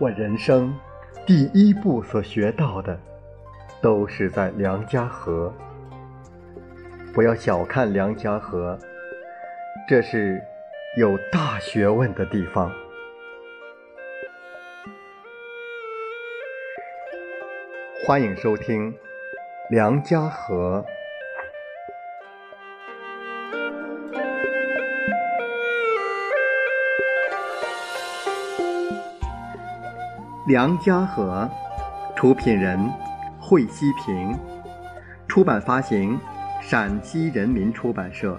我人生第一步所学到的，都是在梁家河。不要小看梁家河，这是有大学问的地方。欢迎收听《梁家河》。梁家河，出品人惠西平，出版发行陕西人民出版社。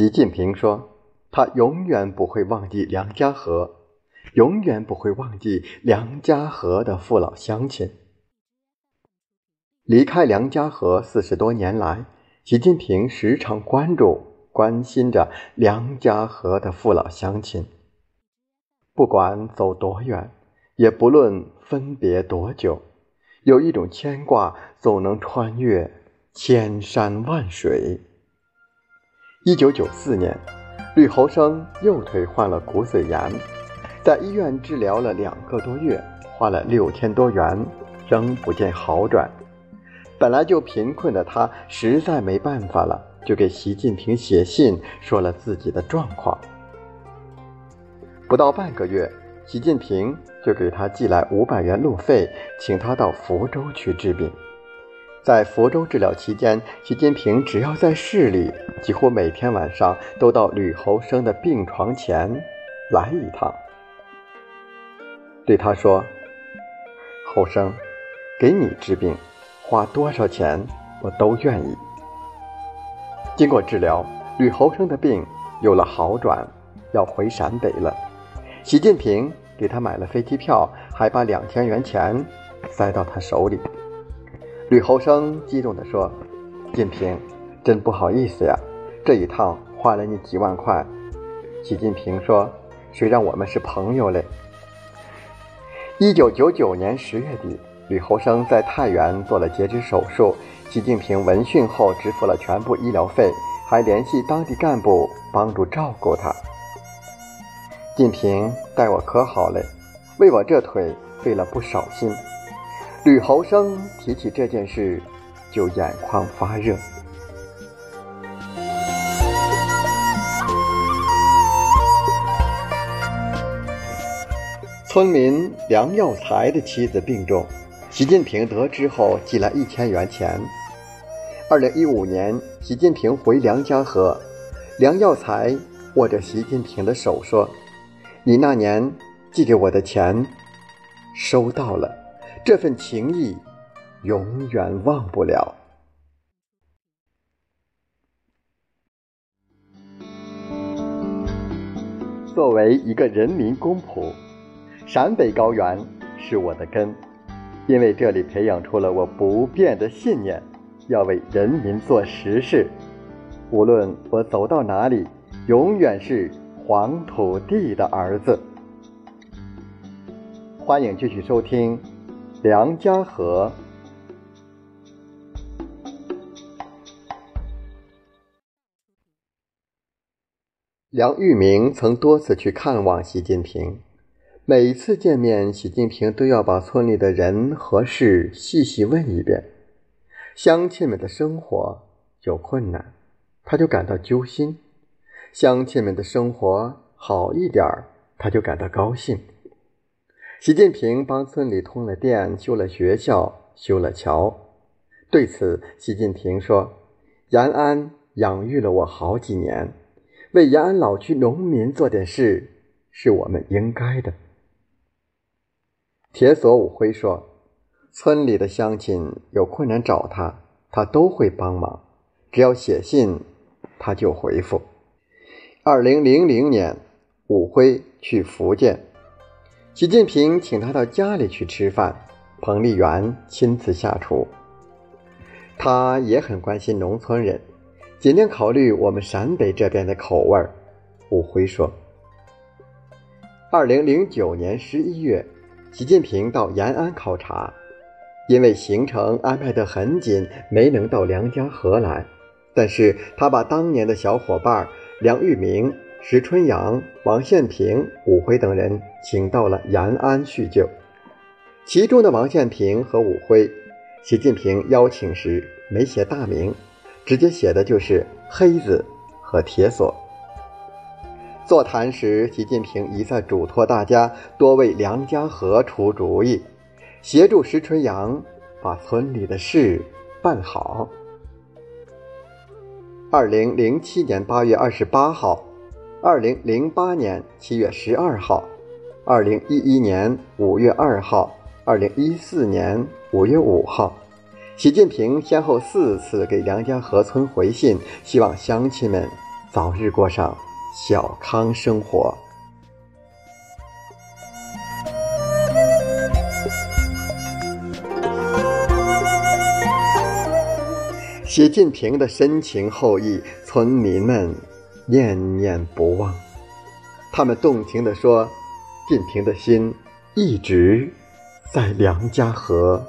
习近平说：“他永远不会忘记梁家河，永远不会忘记梁家河的父老乡亲。离开梁家河四十多年来，习近平时常关注、关心着梁家河的父老乡亲。不管走多远，也不论分别多久，有一种牵挂总能穿越千山万水。”一九九四年，吕侯生右腿患了骨髓炎，在医院治疗了两个多月，花了六千多元，仍不见好转。本来就贫困的他，实在没办法了，就给习近平写信说了自己的状况。不到半个月，习近平就给他寄来五百元路费，请他到福州去治病。在福州治疗期间，习近平只要在市里，几乎每天晚上都到吕侯生的病床前来一趟，对他说：“侯生，给你治病，花多少钱我都愿意。”经过治疗，吕侯生的病有了好转，要回陕北了。习近平给他买了飞机票，还把两千元钱塞到他手里。吕侯生激动地说：“晋平，真不好意思呀，这一趟花了你几万块。”习近平说：“谁让我们是朋友嘞？”一九九九年十月底，吕侯生在太原做了截肢手术，习近平闻讯后支付了全部医疗费，还联系当地干部帮助照顾他。晋平待我可好嘞，为我这腿费了不少心。吕侯生提起这件事，就眼眶发热。村民梁耀才的妻子病重，习近平得知后寄来一千元钱。二零一五年，习近平回梁家河，梁耀才握着习近平的手说：“你那年寄给我的钱，收到了。”这份情谊，永远忘不了。作为一个人民公仆，陕北高原是我的根，因为这里培养出了我不变的信念：要为人民做实事。无论我走到哪里，永远是黄土地的儿子。欢迎继续收听。梁家河。梁玉明曾多次去看望习近平，每次见面，习近平都要把村里的人和事细细问一遍。乡亲们的生活有困难，他就感到揪心；乡亲们的生活好一点儿，他就感到高兴。习近平帮村里通了电，修了学校，修了桥。对此，习近平说：“延安养育了我好几年，为延安老区农民做点事，是我们应该的。”铁索武辉说：“村里的乡亲有困难找他，他都会帮忙，只要写信，他就回复。”二零零零年，武辉去福建。习近平请他到家里去吃饭，彭丽媛亲自下厨。他也很关心农村人，尽量考虑我们陕北这边的口味儿。武辉说：“二零零九年十一月，习近平到延安考察，因为行程安排得很紧，没能到梁家河来。但是他把当年的小伙伴梁玉明、石春阳、王献平、武辉等人请到了延安叙旧。其中的王献平和武辉。”习近平邀请时没写大名，直接写的就是黑子和铁锁。座谈时，习近平一再嘱托大家多为梁家河出主意，协助石春阳把村里的事办好。二零零七年八月二十八号，二零零八年七月十二号，二零一一年五月二号。二零一四年五月五号，习近平先后四次给梁家河村回信，希望乡亲们早日过上小康生活。习近平的深情厚谊，村民们念念不忘。他们动情地说：“近平的心一直。”在梁家河。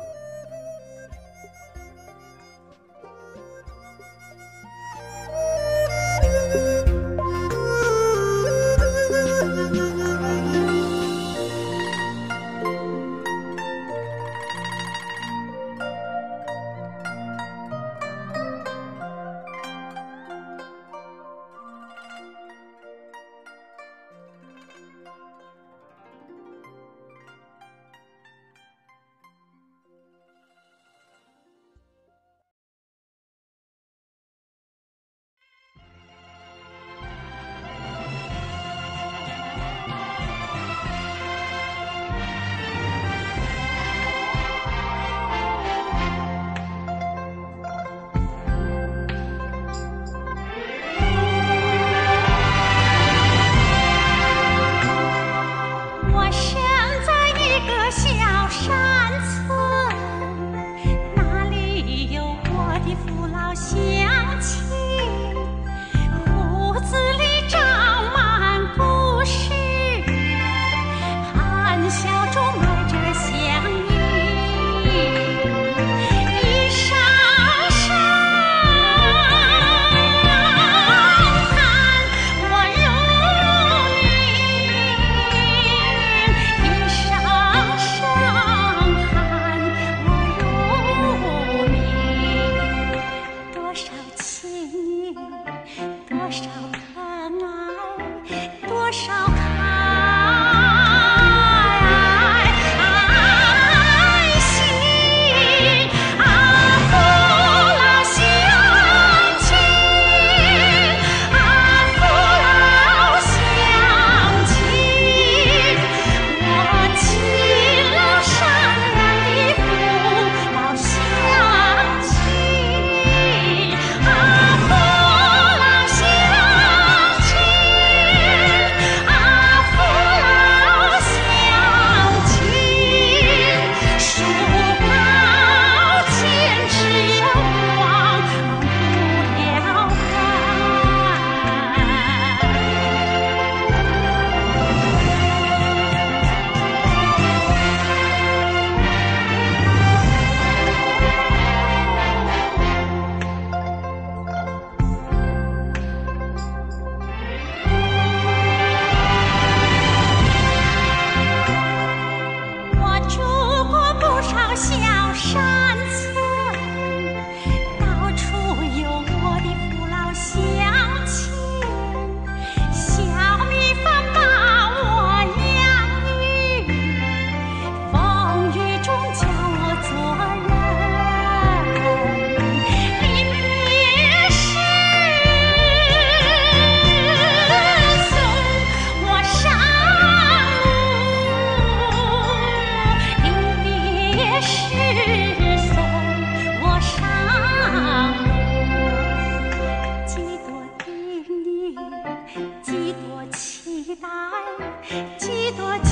几多情。